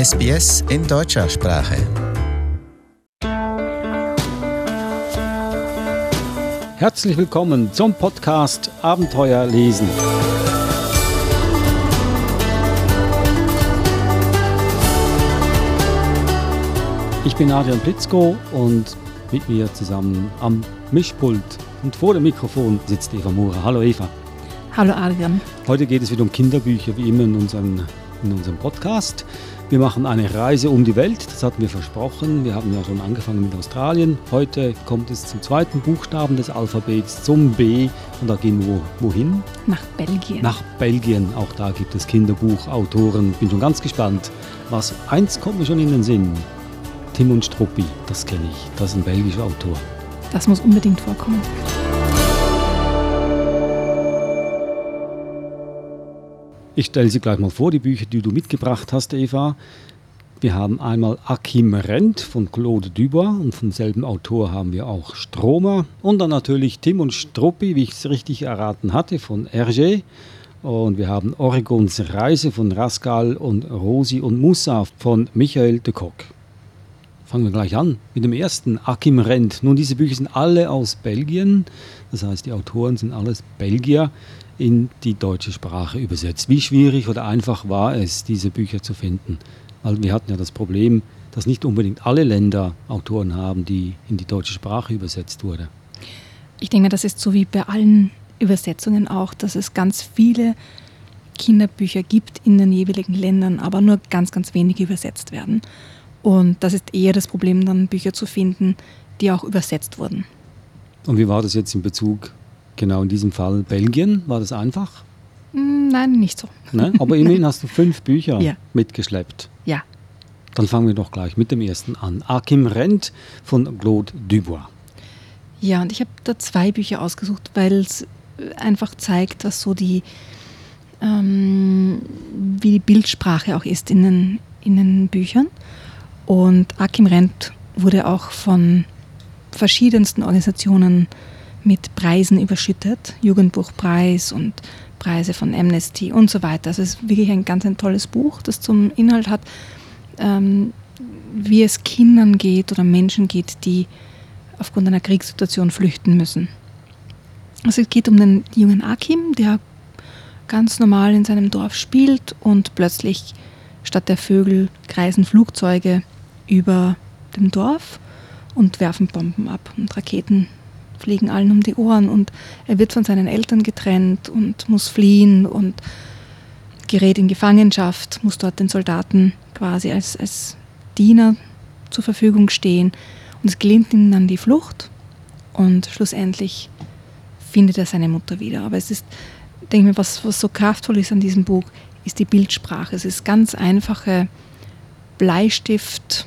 SBS in deutscher Sprache. Herzlich willkommen zum Podcast Abenteuer lesen. Ich bin Adrian Plitzko und mit mir zusammen am Mischpult und vor dem Mikrofon sitzt Eva Mura. Hallo Eva. Hallo Adrian. Heute geht es wieder um Kinderbücher, wie immer in unserem, in unserem Podcast. Wir machen eine Reise um die Welt, das hatten wir versprochen. Wir haben ja schon angefangen mit Australien. Heute kommt es zum zweiten Buchstaben des Alphabets, zum B. Und da gehen wir wohin? Nach Belgien. Nach Belgien. Auch da gibt es Kinderbuchautoren. Bin schon ganz gespannt. Was eins kommt mir schon in den Sinn. Tim und Struppi, das kenne ich. Das ist ein belgischer Autor. Das muss unbedingt vorkommen. Ich stelle sie gleich mal vor, die Bücher, die du mitgebracht hast, Eva. Wir haben einmal Akim Rent von Claude Dubois und vom selben Autor haben wir auch Stromer. Und dann natürlich Tim und Struppi, wie ich es richtig erraten hatte, von Hergé. Und wir haben Oregons Reise von Rascal und Rosi und Moussa von Michael de Kock. Fangen wir gleich an mit dem ersten, Akim Rent. Nun, diese Bücher sind alle aus Belgien, das heißt, die Autoren sind alles Belgier in die deutsche Sprache übersetzt. Wie schwierig oder einfach war es, diese Bücher zu finden? Weil wir hatten ja das Problem, dass nicht unbedingt alle Länder Autoren haben, die in die deutsche Sprache übersetzt wurde. Ich denke, das ist so wie bei allen Übersetzungen auch, dass es ganz viele Kinderbücher gibt in den jeweiligen Ländern, aber nur ganz, ganz wenige übersetzt werden. Und das ist eher das Problem, dann Bücher zu finden, die auch übersetzt wurden. Und wie war das jetzt in Bezug Genau, in diesem Fall Belgien. War das einfach? Mm, nein, nicht so. Nein? Aber immerhin hast du fünf Bücher ja. mitgeschleppt. Ja. Dann fangen wir doch gleich mit dem ersten an. Akim Rent von Claude Dubois. Ja, und ich habe da zwei Bücher ausgesucht, weil es einfach zeigt, was so die, ähm, wie die Bildsprache auch ist in den, in den Büchern. Und Akim Rent wurde auch von verschiedensten Organisationen mit Preisen überschüttet, Jugendbuchpreis und Preise von Amnesty und so weiter. Also es ist wirklich ein ganz ein tolles Buch, das zum Inhalt hat, ähm, wie es Kindern geht oder Menschen geht, die aufgrund einer Kriegssituation flüchten müssen. Also es geht um den jungen Akim, der ganz normal in seinem Dorf spielt und plötzlich statt der Vögel kreisen Flugzeuge über dem Dorf und werfen Bomben ab und Raketen fliegen allen um die Ohren und er wird von seinen Eltern getrennt und muss fliehen und gerät in Gefangenschaft, muss dort den Soldaten quasi als, als Diener zur Verfügung stehen und es gelingt ihm dann die Flucht und schlussendlich findet er seine Mutter wieder. Aber es ist, denke ich mir, was, was so kraftvoll ist an diesem Buch, ist die Bildsprache. Es ist ganz einfache Bleistift,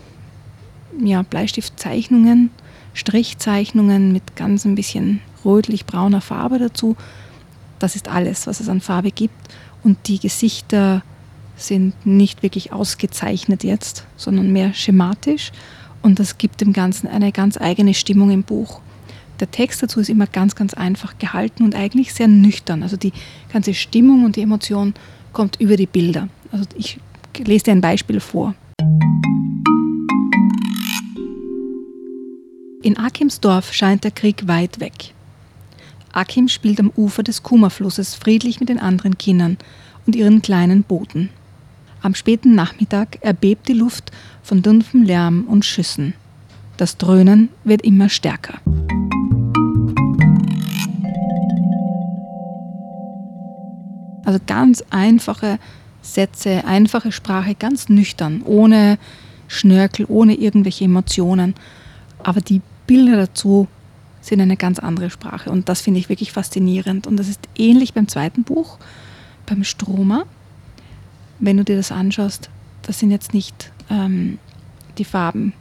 ja, Bleistiftzeichnungen Strichzeichnungen mit ganz ein bisschen rötlich-brauner Farbe dazu. Das ist alles, was es an Farbe gibt. Und die Gesichter sind nicht wirklich ausgezeichnet jetzt, sondern mehr schematisch. Und das gibt dem Ganzen eine ganz eigene Stimmung im Buch. Der Text dazu ist immer ganz, ganz einfach gehalten und eigentlich sehr nüchtern. Also die ganze Stimmung und die Emotion kommt über die Bilder. Also ich lese dir ein Beispiel vor. In Akims Dorf scheint der Krieg weit weg. Akim spielt am Ufer des Kuma-Flusses friedlich mit den anderen Kindern und ihren kleinen Booten. Am späten Nachmittag erbebt die Luft von dumpfem Lärm und Schüssen. Das Dröhnen wird immer stärker. Also ganz einfache Sätze, einfache Sprache, ganz nüchtern, ohne Schnörkel, ohne irgendwelche Emotionen. Aber die Bilder dazu sind eine ganz andere Sprache. Und das finde ich wirklich faszinierend. Und das ist ähnlich beim zweiten Buch, beim Stromer. Wenn du dir das anschaust, das sind jetzt nicht ähm, die Farben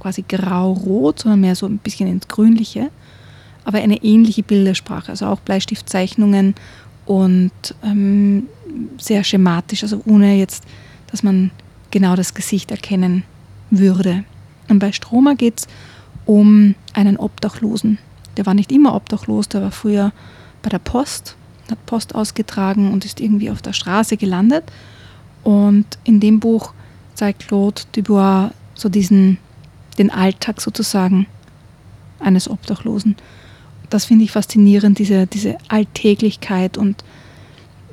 quasi grau-rot, sondern mehr so ein bisschen ins Grünliche. Aber eine ähnliche Bildersprache, also auch Bleistiftzeichnungen und ähm, sehr schematisch, also ohne jetzt, dass man genau das Gesicht erkennen würde. Und bei Stromer geht es um einen Obdachlosen. Der war nicht immer obdachlos, der war früher bei der Post, hat Post ausgetragen und ist irgendwie auf der Straße gelandet. Und in dem Buch zeigt Claude Dubois so diesen, den Alltag sozusagen eines Obdachlosen. Das finde ich faszinierend, diese, diese Alltäglichkeit und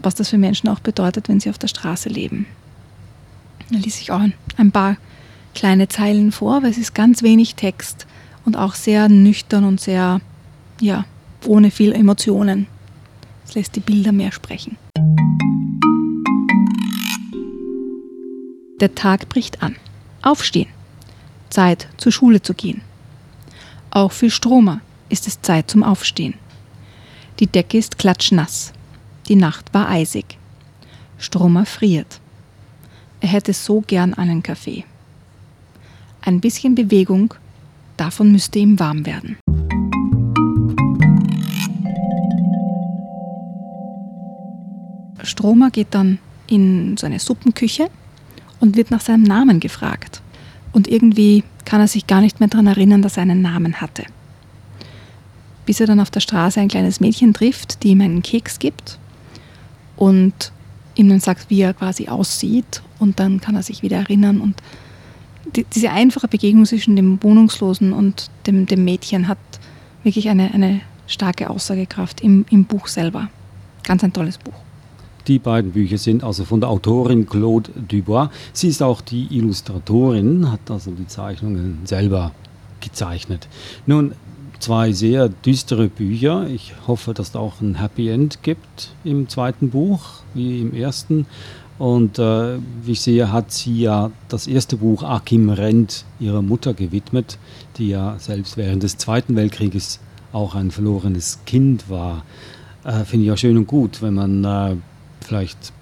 was das für Menschen auch bedeutet, wenn sie auf der Straße leben. Da ließ ich auch ein paar kleine Zeilen vor, weil es ist ganz wenig Text und auch sehr nüchtern und sehr, ja, ohne viel Emotionen. Es lässt die Bilder mehr sprechen. Der Tag bricht an. Aufstehen. Zeit, zur Schule zu gehen. Auch für Stromer ist es Zeit zum Aufstehen. Die Decke ist klatschnass. Die Nacht war eisig. Stromer friert. Er hätte so gern einen Kaffee. Ein bisschen Bewegung, davon müsste ihm warm werden. Stromer geht dann in so eine Suppenküche und wird nach seinem Namen gefragt. Und irgendwie kann er sich gar nicht mehr daran erinnern, dass er einen Namen hatte. Bis er dann auf der Straße ein kleines Mädchen trifft, die ihm einen Keks gibt und ihm dann sagt, wie er quasi aussieht. Und dann kann er sich wieder erinnern. Und die, diese einfache Begegnung zwischen dem Wohnungslosen und dem, dem Mädchen hat wirklich eine, eine starke Aussagekraft im, im Buch selber. Ganz ein tolles Buch. Die beiden Bücher sind also von der Autorin Claude Dubois. Sie ist auch die Illustratorin, hat also die Zeichnungen selber gezeichnet. Nun, zwei sehr düstere Bücher. Ich hoffe, dass es auch ein Happy End gibt im zweiten Buch, wie im ersten. Und äh, wie ich sehe, hat sie ja das erste Buch Akim Rent ihrer Mutter gewidmet, die ja selbst während des Zweiten Weltkrieges auch ein verlorenes Kind war. Äh, Finde ich ja schön und gut, wenn man äh, vielleicht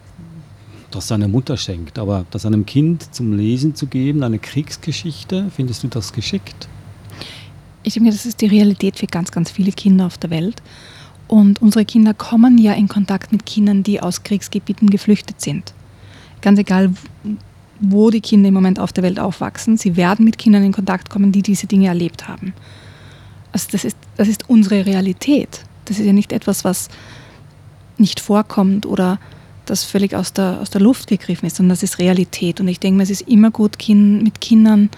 das seiner Mutter schenkt, aber das einem Kind zum Lesen zu geben, eine Kriegsgeschichte, findest du das geschickt? Ich denke, das ist die Realität für ganz, ganz viele Kinder auf der Welt. Und unsere Kinder kommen ja in Kontakt mit Kindern, die aus Kriegsgebieten geflüchtet sind. Ganz egal, wo die Kinder im Moment auf der Welt aufwachsen, sie werden mit Kindern in Kontakt kommen, die diese Dinge erlebt haben. Also das ist, das ist unsere Realität. Das ist ja nicht etwas, was nicht vorkommt oder das völlig aus der, aus der Luft gegriffen ist, sondern das ist Realität. Und ich denke mir, es ist immer gut, kind, mit Kindern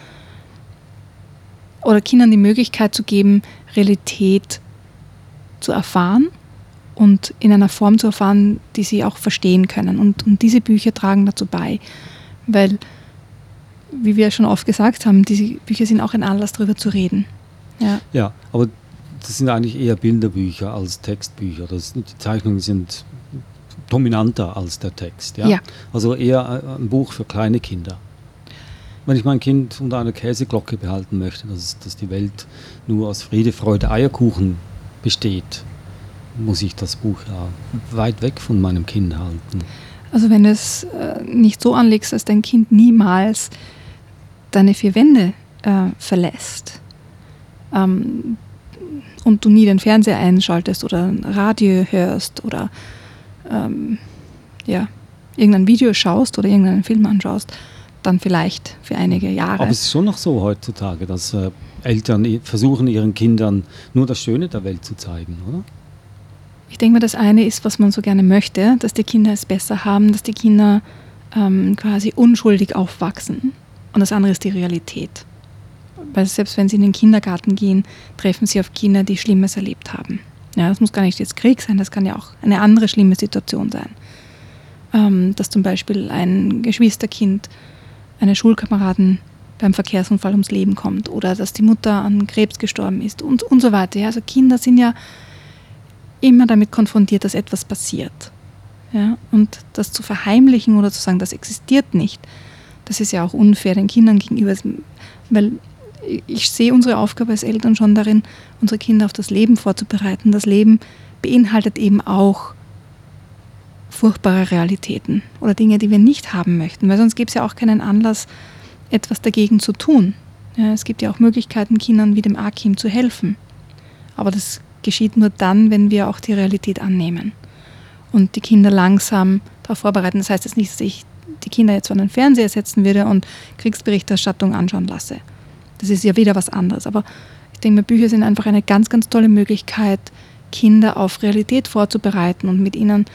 oder Kindern die Möglichkeit zu geben, Realität zu erfahren und in einer Form zu erfahren, die sie auch verstehen können. Und, und diese Bücher tragen dazu bei, weil, wie wir schon oft gesagt haben, diese Bücher sind auch ein Anlass, darüber zu reden. Ja, ja aber das sind eigentlich eher Bilderbücher als Textbücher. Das, die Zeichnungen sind dominanter als der Text. Ja? ja? Also eher ein Buch für kleine Kinder. Wenn ich mein Kind unter einer Käseglocke behalten möchte, dass, dass die Welt nur aus Friede, Freude, Eierkuchen besteht, muss ich das Buch ja weit weg von meinem Kind halten. Also wenn du es äh, nicht so anlegst, dass dein Kind niemals deine vier Wände äh, verlässt, ähm, und du nie den Fernseher einschaltest oder ein Radio hörst oder ähm, ja, irgendein Video schaust oder irgendeinen Film anschaust, dann vielleicht für einige Jahre. Aber es ist schon noch so heutzutage, dass äh, Eltern versuchen, ihren Kindern nur das Schöne der Welt zu zeigen, oder? Ich denke mal, das eine ist, was man so gerne möchte, dass die Kinder es besser haben, dass die Kinder ähm, quasi unschuldig aufwachsen. Und das andere ist die Realität. Weil selbst wenn sie in den Kindergarten gehen, treffen sie auf Kinder, die Schlimmes erlebt haben. Ja, das muss gar nicht jetzt Krieg sein, das kann ja auch eine andere schlimme Situation sein. Ähm, dass zum Beispiel ein Geschwisterkind eine Schulkameraden beim Verkehrsunfall ums Leben kommt oder dass die Mutter an Krebs gestorben ist und, und so weiter. Ja, also Kinder sind ja immer damit konfrontiert, dass etwas passiert. Ja, und das zu verheimlichen oder zu sagen, das existiert nicht, das ist ja auch unfair den Kindern gegenüber, weil ich sehe unsere Aufgabe als Eltern schon darin, unsere Kinder auf das Leben vorzubereiten. Das Leben beinhaltet eben auch furchtbare Realitäten oder Dinge, die wir nicht haben möchten, weil sonst gibt es ja auch keinen Anlass, etwas dagegen zu tun. Ja, es gibt ja auch Möglichkeiten, Kindern wie dem Akim zu helfen. Aber das geschieht nur dann, wenn wir auch die Realität annehmen und die Kinder langsam darauf vorbereiten. Das heißt jetzt nicht, dass ich die Kinder jetzt vor den Fernseher setzen würde und Kriegsberichterstattung anschauen lasse. Das ist ja wieder was anderes. Aber ich denke mir, Bücher sind einfach eine ganz, ganz tolle Möglichkeit, Kinder auf Realität vorzubereiten und mit ihnen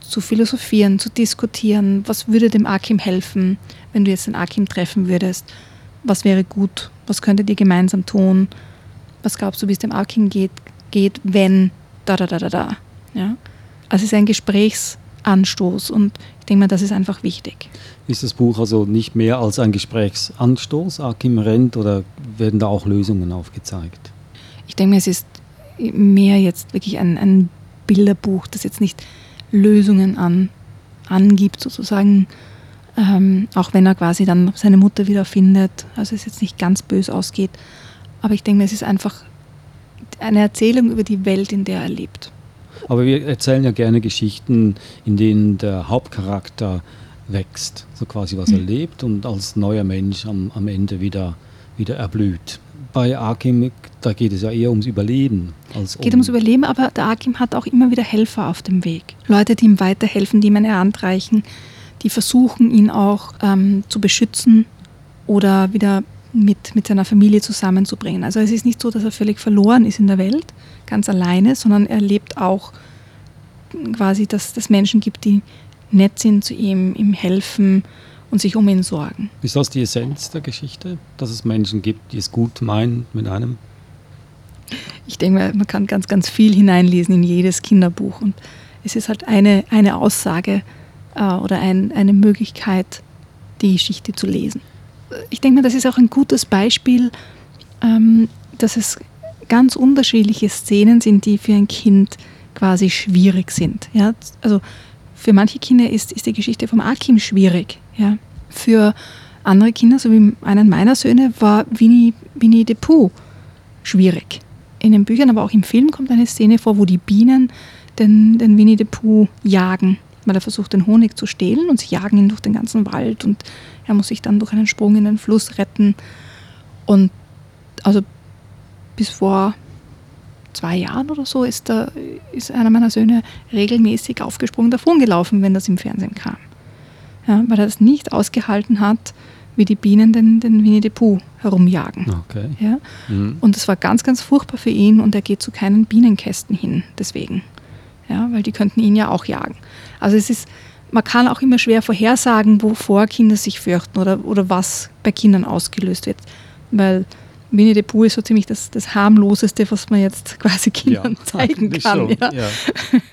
zu philosophieren, zu diskutieren. Was würde dem Akim helfen, wenn du jetzt den Akim treffen würdest? Was wäre gut? Was könntet ihr gemeinsam tun? Was glaubst du, wie es dem Akim geht, geht wenn da, da, da, da, da? Ja? Also es ist ein Gesprächsanstoß und ich denke mal, das ist einfach wichtig. Ist das Buch also nicht mehr als ein Gesprächsanstoß, Akim Rent, oder werden da auch Lösungen aufgezeigt? Ich denke mal, es ist mehr jetzt wirklich ein, ein Bilderbuch, das jetzt nicht Lösungen an, angibt, sozusagen, ähm, auch wenn er quasi dann seine Mutter wieder findet, also es jetzt nicht ganz bös ausgeht. Aber ich denke, es ist einfach eine Erzählung über die Welt, in der er lebt. Aber wir erzählen ja gerne Geschichten, in denen der Hauptcharakter wächst, so quasi was mhm. er lebt und als neuer Mensch am, am Ende wieder, wieder erblüht. Bei Akim, da geht es ja eher ums Überleben. Als um geht ums Überleben, aber der Akim hat auch immer wieder Helfer auf dem Weg. Leute, die ihm weiterhelfen, die ihm eine Hand reichen, die versuchen, ihn auch ähm, zu beschützen oder wieder mit, mit seiner Familie zusammenzubringen. Also es ist nicht so, dass er völlig verloren ist in der Welt, ganz alleine, sondern er lebt auch quasi, dass es Menschen gibt, die nett sind zu ihm, ihm helfen und sich um ihn sorgen. Ist das die Essenz der Geschichte, dass es Menschen gibt, die es gut meinen mit einem? Ich denke, man kann ganz, ganz viel hineinlesen in jedes Kinderbuch und es ist halt eine, eine Aussage äh, oder ein, eine Möglichkeit, die Geschichte zu lesen ich denke mir, das ist auch ein gutes Beispiel, ähm, dass es ganz unterschiedliche Szenen sind, die für ein Kind quasi schwierig sind. Ja? Also für manche Kinder ist, ist die Geschichte vom Akim schwierig. Ja? Für andere Kinder, so wie einen meiner Söhne, war Winnie, Winnie the Pooh schwierig. In den Büchern, aber auch im Film kommt eine Szene vor, wo die Bienen den, den Winnie the Pooh jagen, weil er versucht, den Honig zu stehlen und sie jagen ihn durch den ganzen Wald und er muss sich dann durch einen Sprung in den Fluss retten. Und also bis vor zwei Jahren oder so ist, der, ist einer meiner Söhne regelmäßig aufgesprungen davon gelaufen, wenn das im Fernsehen kam. Ja, weil er das nicht ausgehalten hat, wie die Bienen den, den Winnie the Pooh herumjagen. Okay. Ja? Mhm. Und das war ganz, ganz furchtbar für ihn und er geht zu keinen Bienenkästen hin deswegen. Ja, weil die könnten ihn ja auch jagen. Also es ist, man kann auch immer schwer vorhersagen, wovor Kinder sich fürchten oder, oder was bei Kindern ausgelöst wird. Weil Winnie the Pooh ist so ziemlich das, das harmloseste, was man jetzt quasi Kindern ja, zeigen kann. Ja. Ja.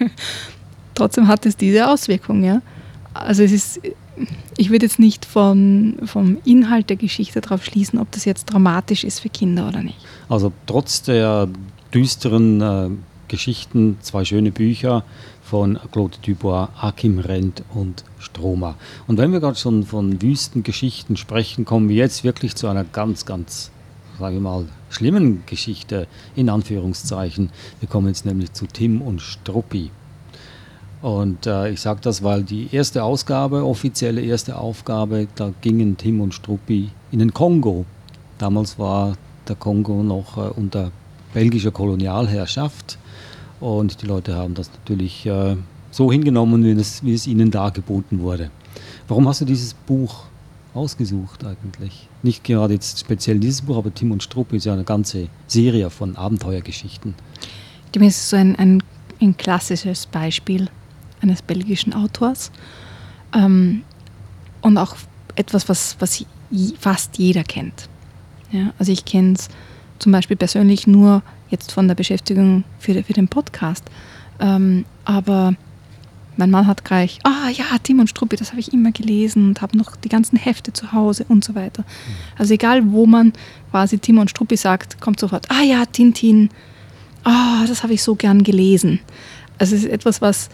Trotzdem hat es diese Auswirkung. Ja. Also es ist, ich würde jetzt nicht von, vom Inhalt der Geschichte darauf schließen, ob das jetzt dramatisch ist für Kinder oder nicht. Also trotz der düsteren äh, Geschichten, zwei schöne Bücher, von Claude Dubois, Akim Rent und Stromer. Und wenn wir gerade schon von Wüstengeschichten sprechen, kommen wir jetzt wirklich zu einer ganz, ganz, sage ich mal, schlimmen Geschichte, in Anführungszeichen. Wir kommen jetzt nämlich zu Tim und Struppi. Und äh, ich sage das, weil die erste Ausgabe, offizielle erste Aufgabe, da gingen Tim und Struppi in den Kongo. Damals war der Kongo noch äh, unter belgischer Kolonialherrschaft. Und die Leute haben das natürlich äh, so hingenommen, wie es, wie es ihnen dargeboten wurde. Warum hast du dieses Buch ausgesucht eigentlich? Nicht gerade jetzt speziell dieses Buch, aber Tim und Strupp ist ja eine ganze Serie von Abenteuergeschichten. Dem ist so ein, ein, ein klassisches Beispiel eines belgischen Autors ähm, und auch etwas, was, was fast jeder kennt. Ja, also ich kenne es zum Beispiel persönlich nur jetzt von der Beschäftigung für, für den Podcast. Ähm, aber mein Mann hat gleich, ah ja, Tim und Struppi, das habe ich immer gelesen und habe noch die ganzen Hefte zu Hause und so weiter. Mhm. Also egal, wo man quasi Tim und Struppi sagt, kommt sofort, ah ja, Tintin, ah, das habe ich so gern gelesen. Also es ist etwas, was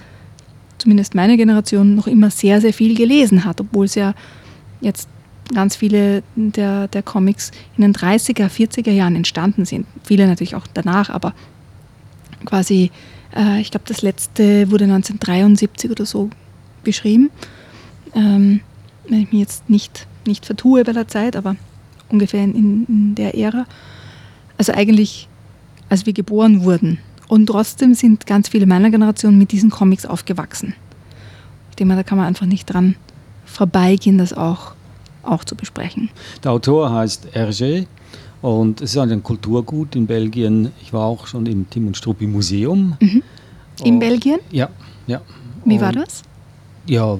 zumindest meine Generation noch immer sehr, sehr viel gelesen hat, obwohl es ja jetzt ganz viele der, der Comics in den 30er, 40er Jahren entstanden sind. Viele natürlich auch danach, aber quasi, äh, ich glaube, das letzte wurde 1973 oder so beschrieben. Ähm, wenn ich mich jetzt nicht, nicht vertue bei der Zeit, aber ungefähr in, in der Ära. Also eigentlich, als wir geboren wurden. Und trotzdem sind ganz viele meiner Generation mit diesen Comics aufgewachsen. Ich denke mal, da kann man einfach nicht dran vorbeigehen, das auch auch zu besprechen. Der Autor heißt Hergé und es ist ein Kulturgut in Belgien. Ich war auch schon im Tim und Struppi Museum. Mhm. In Belgien? Ja, ja. Wie war das? Ja,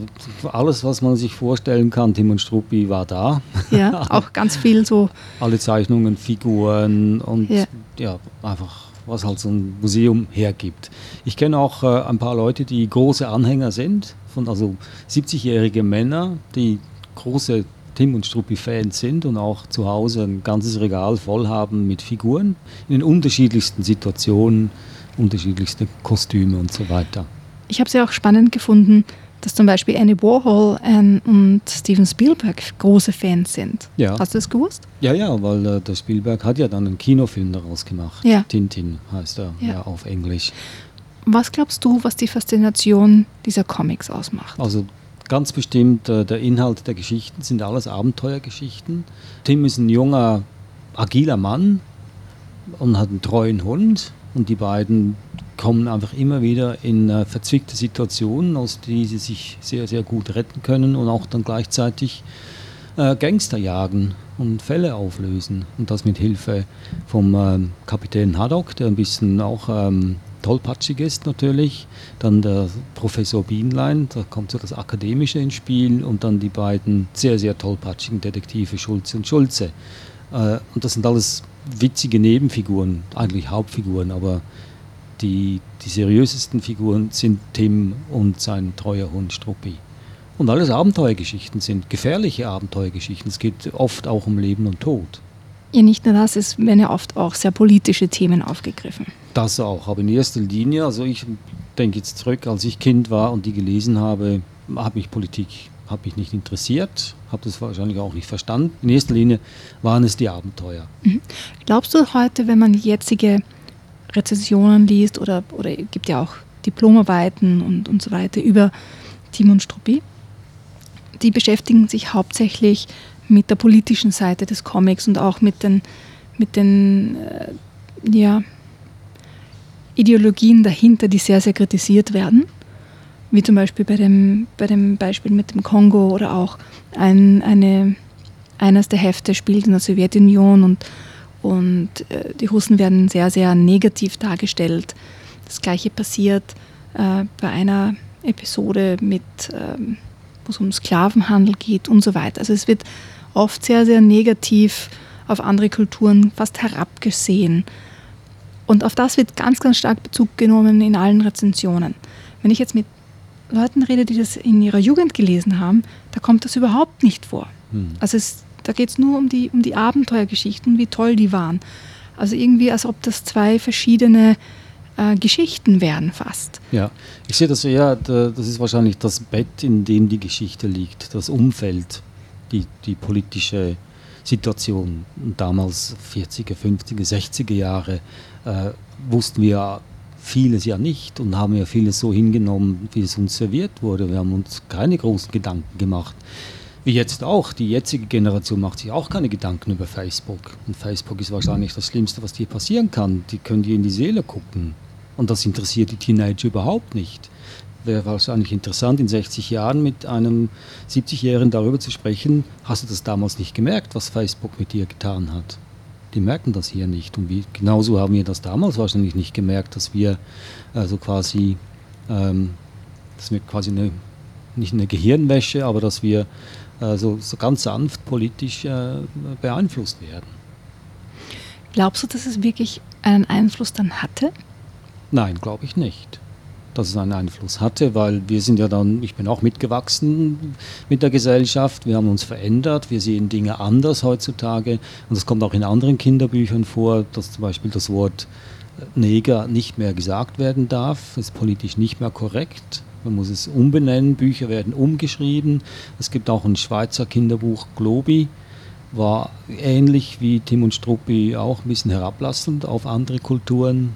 alles, was man sich vorstellen kann, Tim und Struppi war da. Ja, auch ganz viel so. Alle Zeichnungen, Figuren und Ja. ja, einfach was halt so ein Museum hergibt. Ich kenne auch äh, ein paar Leute, die große Anhänger sind, von also 70-jährige Männer, die große Tim und Struppi-Fans sind und auch zu Hause ein ganzes Regal voll haben mit Figuren in den unterschiedlichsten Situationen, unterschiedlichste Kostüme und so weiter. Ich habe es ja auch spannend gefunden, dass zum Beispiel Andy Warhol ähm, und Steven Spielberg große Fans sind. Ja. Hast du das gewusst? Ja, ja, weil äh, der Spielberg hat ja dann einen Kinofilm daraus gemacht. Ja. Tintin heißt er Ja. ja. auf Englisch. Was glaubst du, was die Faszination dieser Comics ausmacht? Also ganz bestimmt äh, der Inhalt der Geschichten sind alles Abenteuergeschichten. Tim ist ein junger, agiler Mann und hat einen treuen Hund. Und die beiden kommen einfach immer wieder in äh, verzwickte Situationen, aus die sie sich sehr, sehr gut retten können und auch dann gleichzeitig äh, Gangster jagen und Fälle auflösen. Und das mit Hilfe vom ähm, Kapitän Haddock, der ein bisschen auch ähm, tollpatschig ist natürlich. Dann der Professor Bienlein, da kommt so das Akademische ins Spiel und dann die beiden sehr, sehr tollpatschigen Detektive Schulze und Schulze. Äh, und das sind alles witzige Nebenfiguren, eigentlich Hauptfiguren, aber die, die seriösesten Figuren sind Tim und sein treuer Hund Struppi. Und alles Abenteuergeschichten sind gefährliche Abenteuergeschichten. Es geht oft auch um Leben und Tod. Ja, nicht nur das, es werden ja oft auch sehr politische Themen aufgegriffen. Das auch, aber in erster Linie, also ich denke jetzt zurück, als ich Kind war und die gelesen habe, habe mich Politik habe mich nicht interessiert, habe das wahrscheinlich auch nicht verstanden. In erster Linie waren es die Abenteuer. Glaubst du heute, wenn man jetzige Rezensionen liest oder, oder gibt ja auch Diplomarbeiten und, und so weiter über Tim und Struppi, die beschäftigen sich hauptsächlich mit der politischen Seite des Comics und auch mit den, mit den äh, ja, Ideologien dahinter, die sehr, sehr kritisiert werden. Wie zum Beispiel bei dem, bei dem Beispiel mit dem Kongo oder auch ein, eine, eines der Hefte spielt in der Sowjetunion und, und äh, die Russen werden sehr, sehr negativ dargestellt. Das gleiche passiert äh, bei einer Episode mit, ähm, wo es um Sklavenhandel geht und so weiter. Also es wird oft sehr, sehr negativ auf andere Kulturen fast herabgesehen. Und auf das wird ganz, ganz stark Bezug genommen in allen Rezensionen. Wenn ich jetzt mit Leuten rede, die das in ihrer Jugend gelesen haben, da kommt das überhaupt nicht vor. Hm. Also es, da geht es nur um die, um die Abenteuergeschichten, wie toll die waren. Also irgendwie, als ob das zwei verschiedene äh, Geschichten wären fast. Ja, ich sehe das eher, da- das ist wahrscheinlich das Bett, in dem die Geschichte liegt, das Umfeld, die, die politische Situation. Damals, 40er, 50er, 60er Jahre, äh, wussten wir vieles ja nicht und haben ja vieles so hingenommen, wie es uns serviert wurde. Wir haben uns keine großen Gedanken gemacht. Wie jetzt auch. Die jetzige Generation macht sich auch keine Gedanken über Facebook. Und Facebook ist wahrscheinlich das Schlimmste, was dir passieren kann. Die können dir in die Seele gucken. Und das interessiert die Teenager überhaupt nicht. Wäre wahrscheinlich interessant, in 60 Jahren mit einem 70-Jährigen darüber zu sprechen, hast du das damals nicht gemerkt, was Facebook mit dir getan hat? Die merken das hier nicht. Und wie, genauso haben wir das damals wahrscheinlich nicht gemerkt, dass wir also quasi, ähm, dass wir quasi eine, nicht eine Gehirnwäsche, aber dass wir äh, so, so ganz sanft politisch äh, beeinflusst werden. Glaubst du, dass es wirklich einen Einfluss dann hatte? Nein, glaube ich nicht, dass es einen Einfluss hatte, weil wir sind ja dann, ich bin auch mitgewachsen mit der Gesellschaft, wir haben uns verändert, wir sehen Dinge anders heutzutage und das kommt auch in anderen Kinderbüchern vor, dass zum Beispiel das Wort äh, Neger nicht mehr gesagt werden darf, ist politisch nicht mehr korrekt. Man muss es umbenennen, Bücher werden umgeschrieben. Es gibt auch ein Schweizer Kinderbuch, Globi, war ähnlich wie Tim und Struppi auch ein bisschen herablassend auf andere Kulturen.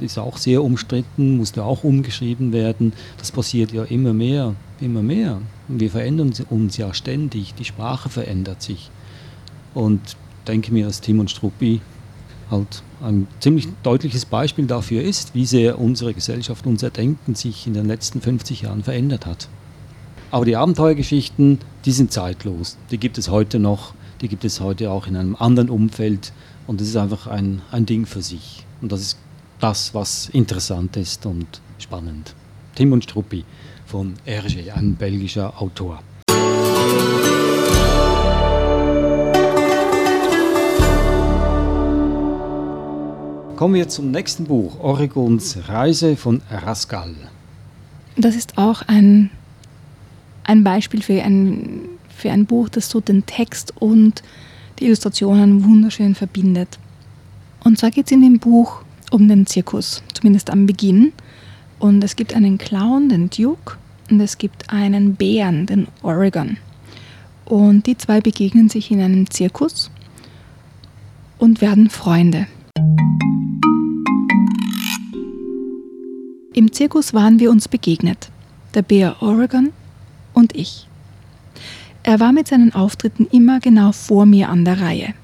Ist auch sehr umstritten, musste auch umgeschrieben werden. Das passiert ja immer mehr, immer mehr. Wir verändern uns ja ständig, die Sprache verändert sich. Und denke mir, dass Tim und Struppi halt ein ziemlich deutliches Beispiel dafür ist, wie sehr unsere Gesellschaft, unser Denken sich in den letzten 50 Jahren verändert hat. Aber die Abenteuergeschichten, die sind zeitlos. Die gibt es heute noch, die gibt es heute auch in einem anderen Umfeld und das ist einfach ein, ein Ding für sich. Und das ist das, was interessant ist und spannend. Tim und Struppi. von Hergé, ein belgischer Autor. Kommen wir zum nächsten Buch, Oregons Reise von Rascal. Das ist auch ein, ein Beispiel für ein, für ein Buch, das so den Text und die Illustrationen wunderschön verbindet. Und zwar geht es in dem Buch um den Zirkus, zumindest am Beginn. Und es gibt einen Clown, den Duke, und es gibt einen Bären, den Oregon. Und die zwei begegnen sich in einem Zirkus und werden Freunde. Im Zirkus waren wir uns begegnet, der Bär Oregon und ich. Er war mit seinen Auftritten immer genau vor mir an der Reihe.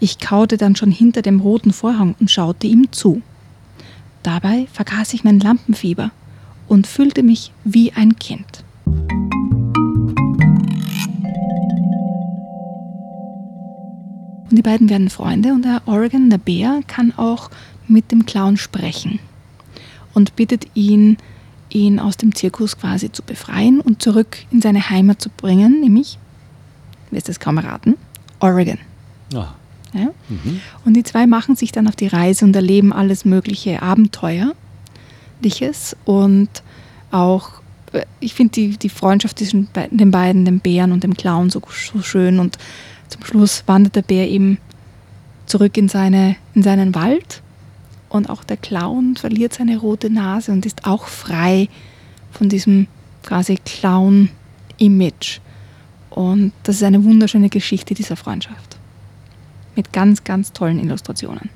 Ich kaute dann schon hinter dem roten Vorhang und schaute ihm zu. Dabei vergaß ich mein Lampenfieber und fühlte mich wie ein Kind. Und die beiden werden Freunde und der Oregon, der Bär, kann auch mit dem Clown sprechen und bittet ihn, ihn aus dem Zirkus quasi zu befreien und zurück in seine Heimat zu bringen, nämlich, wirst es kaum erraten, Oregon. Ah. Ja? Mhm. Und die zwei machen sich dann auf die Reise und erleben alles mögliche Abenteuerliches und auch, äh, ich finde die, die Freundschaft zwischen den beiden, dem Bären und dem Clown, so, so schön und zum Schluss wandert der Bär eben zurück in, seine, in seinen Wald und auch der Clown verliert seine rote Nase und ist auch frei von diesem quasi Clown-Image. Und das ist eine wunderschöne Geschichte dieser Freundschaft. Mit ganz, ganz tollen Illustrationen.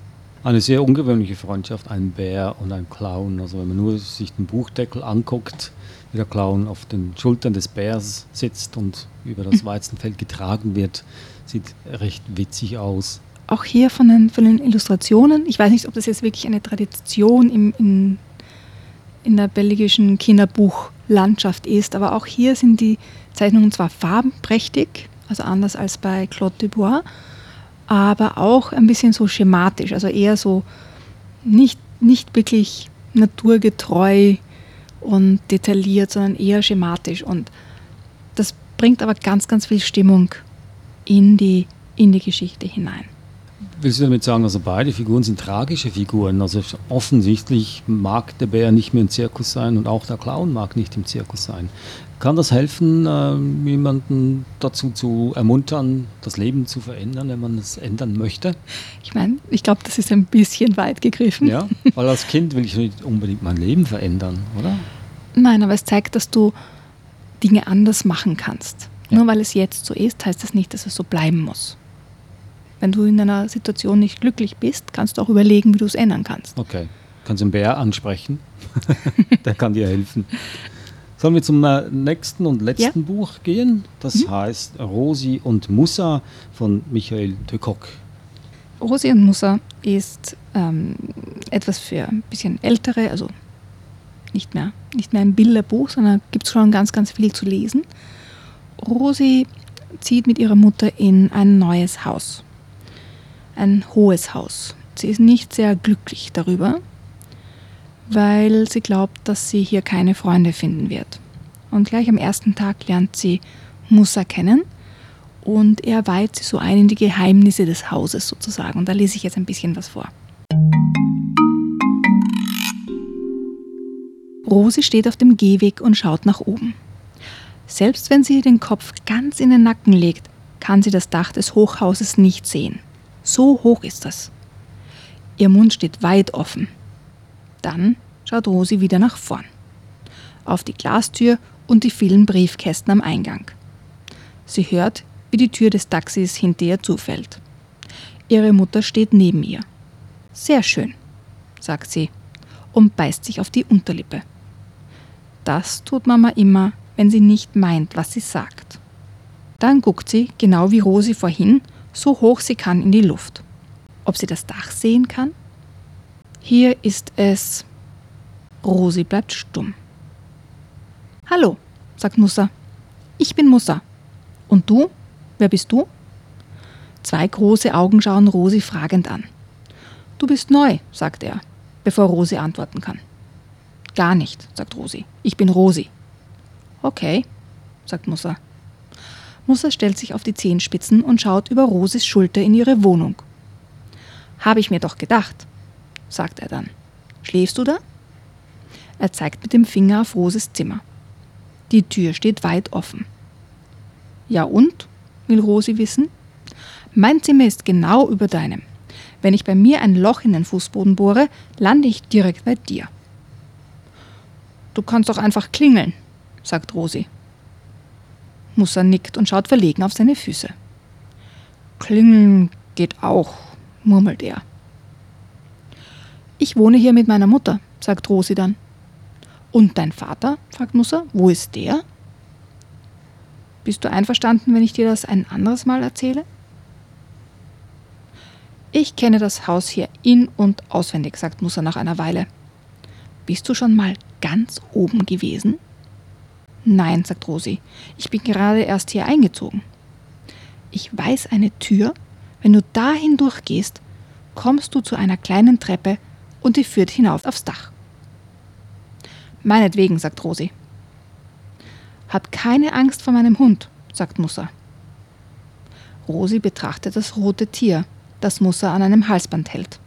Eine sehr ungewöhnliche Freundschaft, ein Bär und ein Clown. Also wenn man nur sich den Buchdeckel anguckt, wie der Clown auf den Schultern des Bärs sitzt und über das Weizenfeld getragen wird, sieht recht witzig aus auch hier von den, von den Illustrationen, ich weiß nicht, ob das jetzt wirklich eine Tradition im, in, in der belgischen Kinderbuchlandschaft ist, aber auch hier sind die Zeichnungen zwar farbenprächtig, also anders als bei Claude Dubois, aber auch ein bisschen so schematisch, also eher so nicht, nicht wirklich naturgetreu und detailliert, sondern eher schematisch. Und das bringt aber ganz, ganz viel Stimmung in die, in die Geschichte hinein. Willst du damit sagen, also beide Figuren sind tragische Figuren? Also offensichtlich mag der Bär nicht mehr im Zirkus sein und auch der Clown mag nicht im Zirkus sein. Kann das helfen, äh, jemanden dazu zu ermuntern, das Leben zu verändern, wenn man es ändern möchte? Ich meine, ich glaube, das ist ein bisschen weit gegriffen. Ja, weil als Kind will ich nicht unbedingt mein Leben verändern, oder? Nein, aber es zeigt, dass du Dinge anders machen kannst. Ja. Nur weil es jetzt so ist, heißt das nicht, dass es so bleiben muss. Wenn du in einer Situation nicht glücklich bist, kannst du auch überlegen, wie du es ändern kannst. Okay. Kannst du einen Bär ansprechen? Der kann dir helfen. Sollen wir zum äh, nächsten und letzten ja. Buch gehen? Das mhm. heißt Rosi und Musa von Michael de Kock. Rosi und Musa ist ähm, etwas für ein bisschen ältere, also nicht mehr, nicht mehr ein Bilderbuch, sondern gibt es schon ganz, ganz viel zu lesen. Rosi zieht mit ihrer Mutter in ein neues Haus ein hohes Haus. Sie ist nicht sehr glücklich darüber, weil sie glaubt, dass sie hier keine Freunde finden wird. Und gleich am ersten Tag lernt sie Musa kennen und er weiht sie so ein in die Geheimnisse des Hauses sozusagen. Und da lese ich jetzt ein bisschen was vor. Rosi steht auf dem Gehweg und schaut nach oben. Selbst wenn sie den Kopf ganz in den Nacken legt, kann sie das Dach des Hochhauses nicht sehen. So hoch ist das. Ihr Mund steht weit offen. Dann schaut Rosi wieder nach vorn. Auf die Glastür und die vielen Briefkästen am Eingang. Sie hört, wie die Tür des Taxis hinter ihr zufällt. Ihre Mutter steht neben ihr. Sehr schön, sagt sie und beißt sich auf die Unterlippe. Das tut Mama immer, wenn sie nicht meint, was sie sagt. Dann guckt sie, genau wie Rosi vorhin, so hoch sie kann in die Luft. Ob sie das Dach sehen kann? Hier ist es. Rosi bleibt stumm. Hallo, sagt Musa. Ich bin Musa. Und du? Wer bist du? Zwei große Augen schauen Rosi fragend an. Du bist neu, sagt er, bevor Rosi antworten kann. Gar nicht, sagt Rosi. Ich bin Rosi. Okay, sagt Musa. Musa stellt sich auf die Zehenspitzen und schaut über Rosis Schulter in ihre Wohnung. Habe ich mir doch gedacht, sagt er dann. Schläfst du da? Er zeigt mit dem Finger auf Roses Zimmer. Die Tür steht weit offen. Ja und? will Rosi wissen. Mein Zimmer ist genau über deinem. Wenn ich bei mir ein Loch in den Fußboden bohre, lande ich direkt bei dir. Du kannst doch einfach klingeln, sagt Rosi. Musa nickt und schaut verlegen auf seine Füße. Klingeln geht auch, murmelt er. Ich wohne hier mit meiner Mutter, sagt Rosi dann. Und dein Vater? fragt Musa. Wo ist der? Bist du einverstanden, wenn ich dir das ein anderes Mal erzähle? Ich kenne das Haus hier in- und auswendig, sagt Musa nach einer Weile. Bist du schon mal ganz oben gewesen? Nein, sagt Rosi. Ich bin gerade erst hier eingezogen. Ich weiß eine Tür. Wenn du da hindurchgehst, kommst du zu einer kleinen Treppe und die führt hinauf aufs Dach. Meinetwegen, sagt Rosi. Hab keine Angst vor meinem Hund, sagt Musa. Rosi betrachtet das rote Tier, das Musa an einem Halsband hält.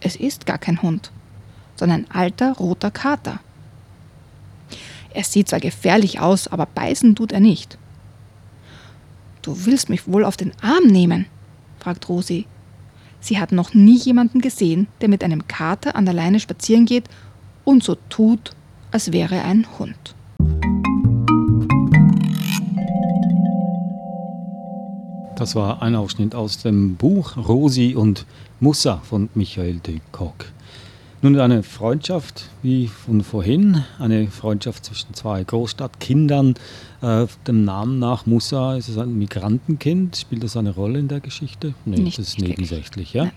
Es ist gar kein Hund, sondern ein alter roter Kater. Er sieht zwar gefährlich aus, aber beißen tut er nicht. Du willst mich wohl auf den Arm nehmen? fragt Rosi. Sie hat noch nie jemanden gesehen, der mit einem Kater an der Leine spazieren geht und so tut, als wäre ein Hund. Das war ein Ausschnitt aus dem Buch Rosi und Mussa von Michael de Kock. Nun eine Freundschaft wie von vorhin, eine Freundschaft zwischen zwei Großstadtkindern. Äh, dem Namen nach Musa ist es ein Migrantenkind. Spielt das eine Rolle in der Geschichte? Nicht das ist nebensächlich, ja. Nein.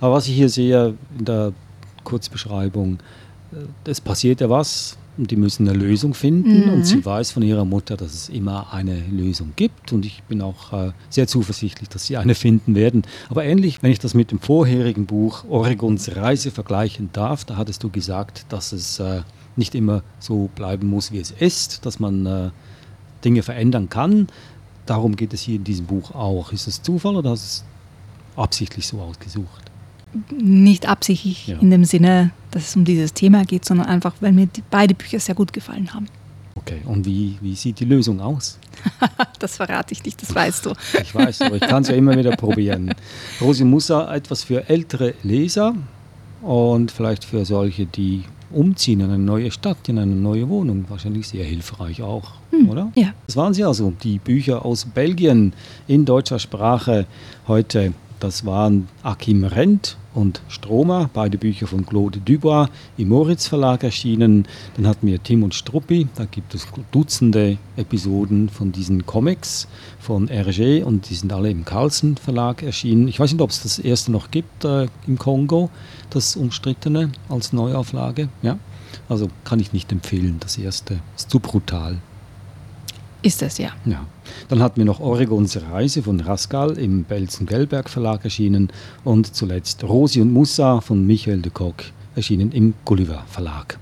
Aber was ich hier sehe in der Kurzbeschreibung, es passiert ja was und die müssen eine Lösung finden Mhm. und sie weiß von ihrer Mutter, dass es immer eine Lösung gibt und ich bin auch äh, sehr zuversichtlich, dass sie eine finden werden. Aber ähnlich, wenn ich das mit dem vorherigen Buch Oregons Reise vergleichen darf, da hattest du gesagt, dass es äh, nicht immer so bleiben muss, wie es ist, dass man äh, Dinge verändern kann. Darum geht es hier in diesem Buch auch. Ist es Zufall oder hast du es absichtlich so ausgesucht? Nicht absichtlich Ja. in dem Sinne, dass es um dieses Thema geht, sondern einfach, weil mir die, beide Bücher sehr gut gefallen haben. Okay, und wie, wie sieht die Lösung aus? Das verrate ich nicht, das weißt du. Ich weiß, aber ich kann es ja immer wieder probieren. Rosi Musa, etwas für ältere Leser und vielleicht für solche, die umziehen in eine neue Stadt, in eine neue Wohnung. Wahrscheinlich sehr hilfreich auch, oder? Ja. Das waren sie also, die Bücher aus Belgien in deutscher Sprache heute. Das waren Akim Rent und Stromer, beide Bücher von Claude Dubois im Moritz Verlag erschienen. Dann hatten wir Tim und Struppi, da gibt es Dutzende Episoden von diesen Comics von Hergé und die sind alle im Carlsen Verlag erschienen. Ich weiß nicht, ob es das erste noch gibt äh, im Kongo, das umstrittene als Neuauflage. Ja? Also kann ich nicht empfehlen, das erste ist zu brutal. Ist es ja. Ja. Dann hatten wir noch Oregons Reise von Rascal im Belzen-Gelberg Verlag erschienen und zuletzt Rosi und Musa von Michael de Kock erschienen im Gulliver Verlag.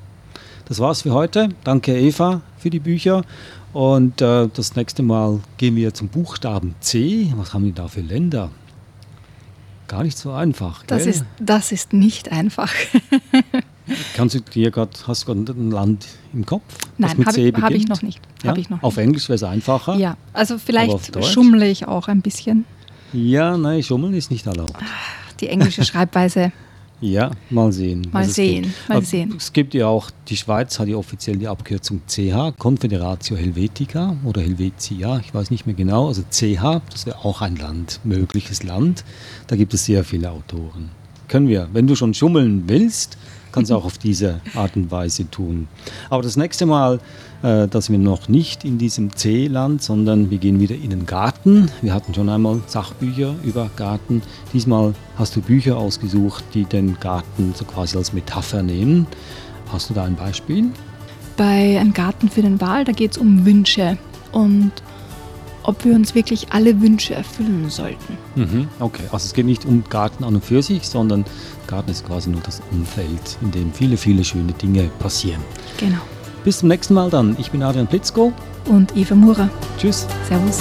Das war's für heute. Danke Eva für die Bücher und äh, das nächste Mal gehen wir zum Buchstaben C. Was haben wir da für Länder? Gar nicht so einfach. Das gell? ist, das ist nicht einfach. Kannst du dir gerade, hast du gerade ein Land im Kopf? Nein, habe ich, hab ich noch nicht. Ja? Ich noch Auf nicht. Englisch wäre es einfacher. Ja, also auf vielleicht schummle ich auch ein bisschen. Ja, nein, Schummeln ist nicht erlaubt. Die englische Schreibweise. Ja, mal sehen. Mal sehen, mal Aber sehen. Es gibt ja auch, die Schweiz hat ja offiziell die Abkürzung CH, Confederatio Helvetica oder Helvetia, ich weiß nicht mehr genau. Also CH, das wäre auch ein Land, mögliches Land. Da gibt es sehr viele Autoren. Können wir, wenn du schon schummeln willst, kannst du auch auf diese Art und Weise tun. Aber das nächste Mal, äh, dass wir noch nicht in diesem C-Land, sondern wir gehen wieder in den Garten. Wir hatten schon einmal Sachbücher über Garten. Diesmal hast du Bücher ausgesucht, die den Garten so quasi als Metapher nehmen. Hast du da ein Beispiel? Bei Ein Garten für den Wal, da geht es um Wünsche und ob wir uns wirklich alle Wünsche erfüllen sollten. Mhm, okay, also es geht nicht um Garten an und für sich, sondern Garten ist quasi nur das Umfeld, in dem viele, viele schöne Dinge passieren. Genau. Bis zum nächsten Mal dann. Ich bin Adrian Plitzko. Und Eva Murer. Tschüss. Servus.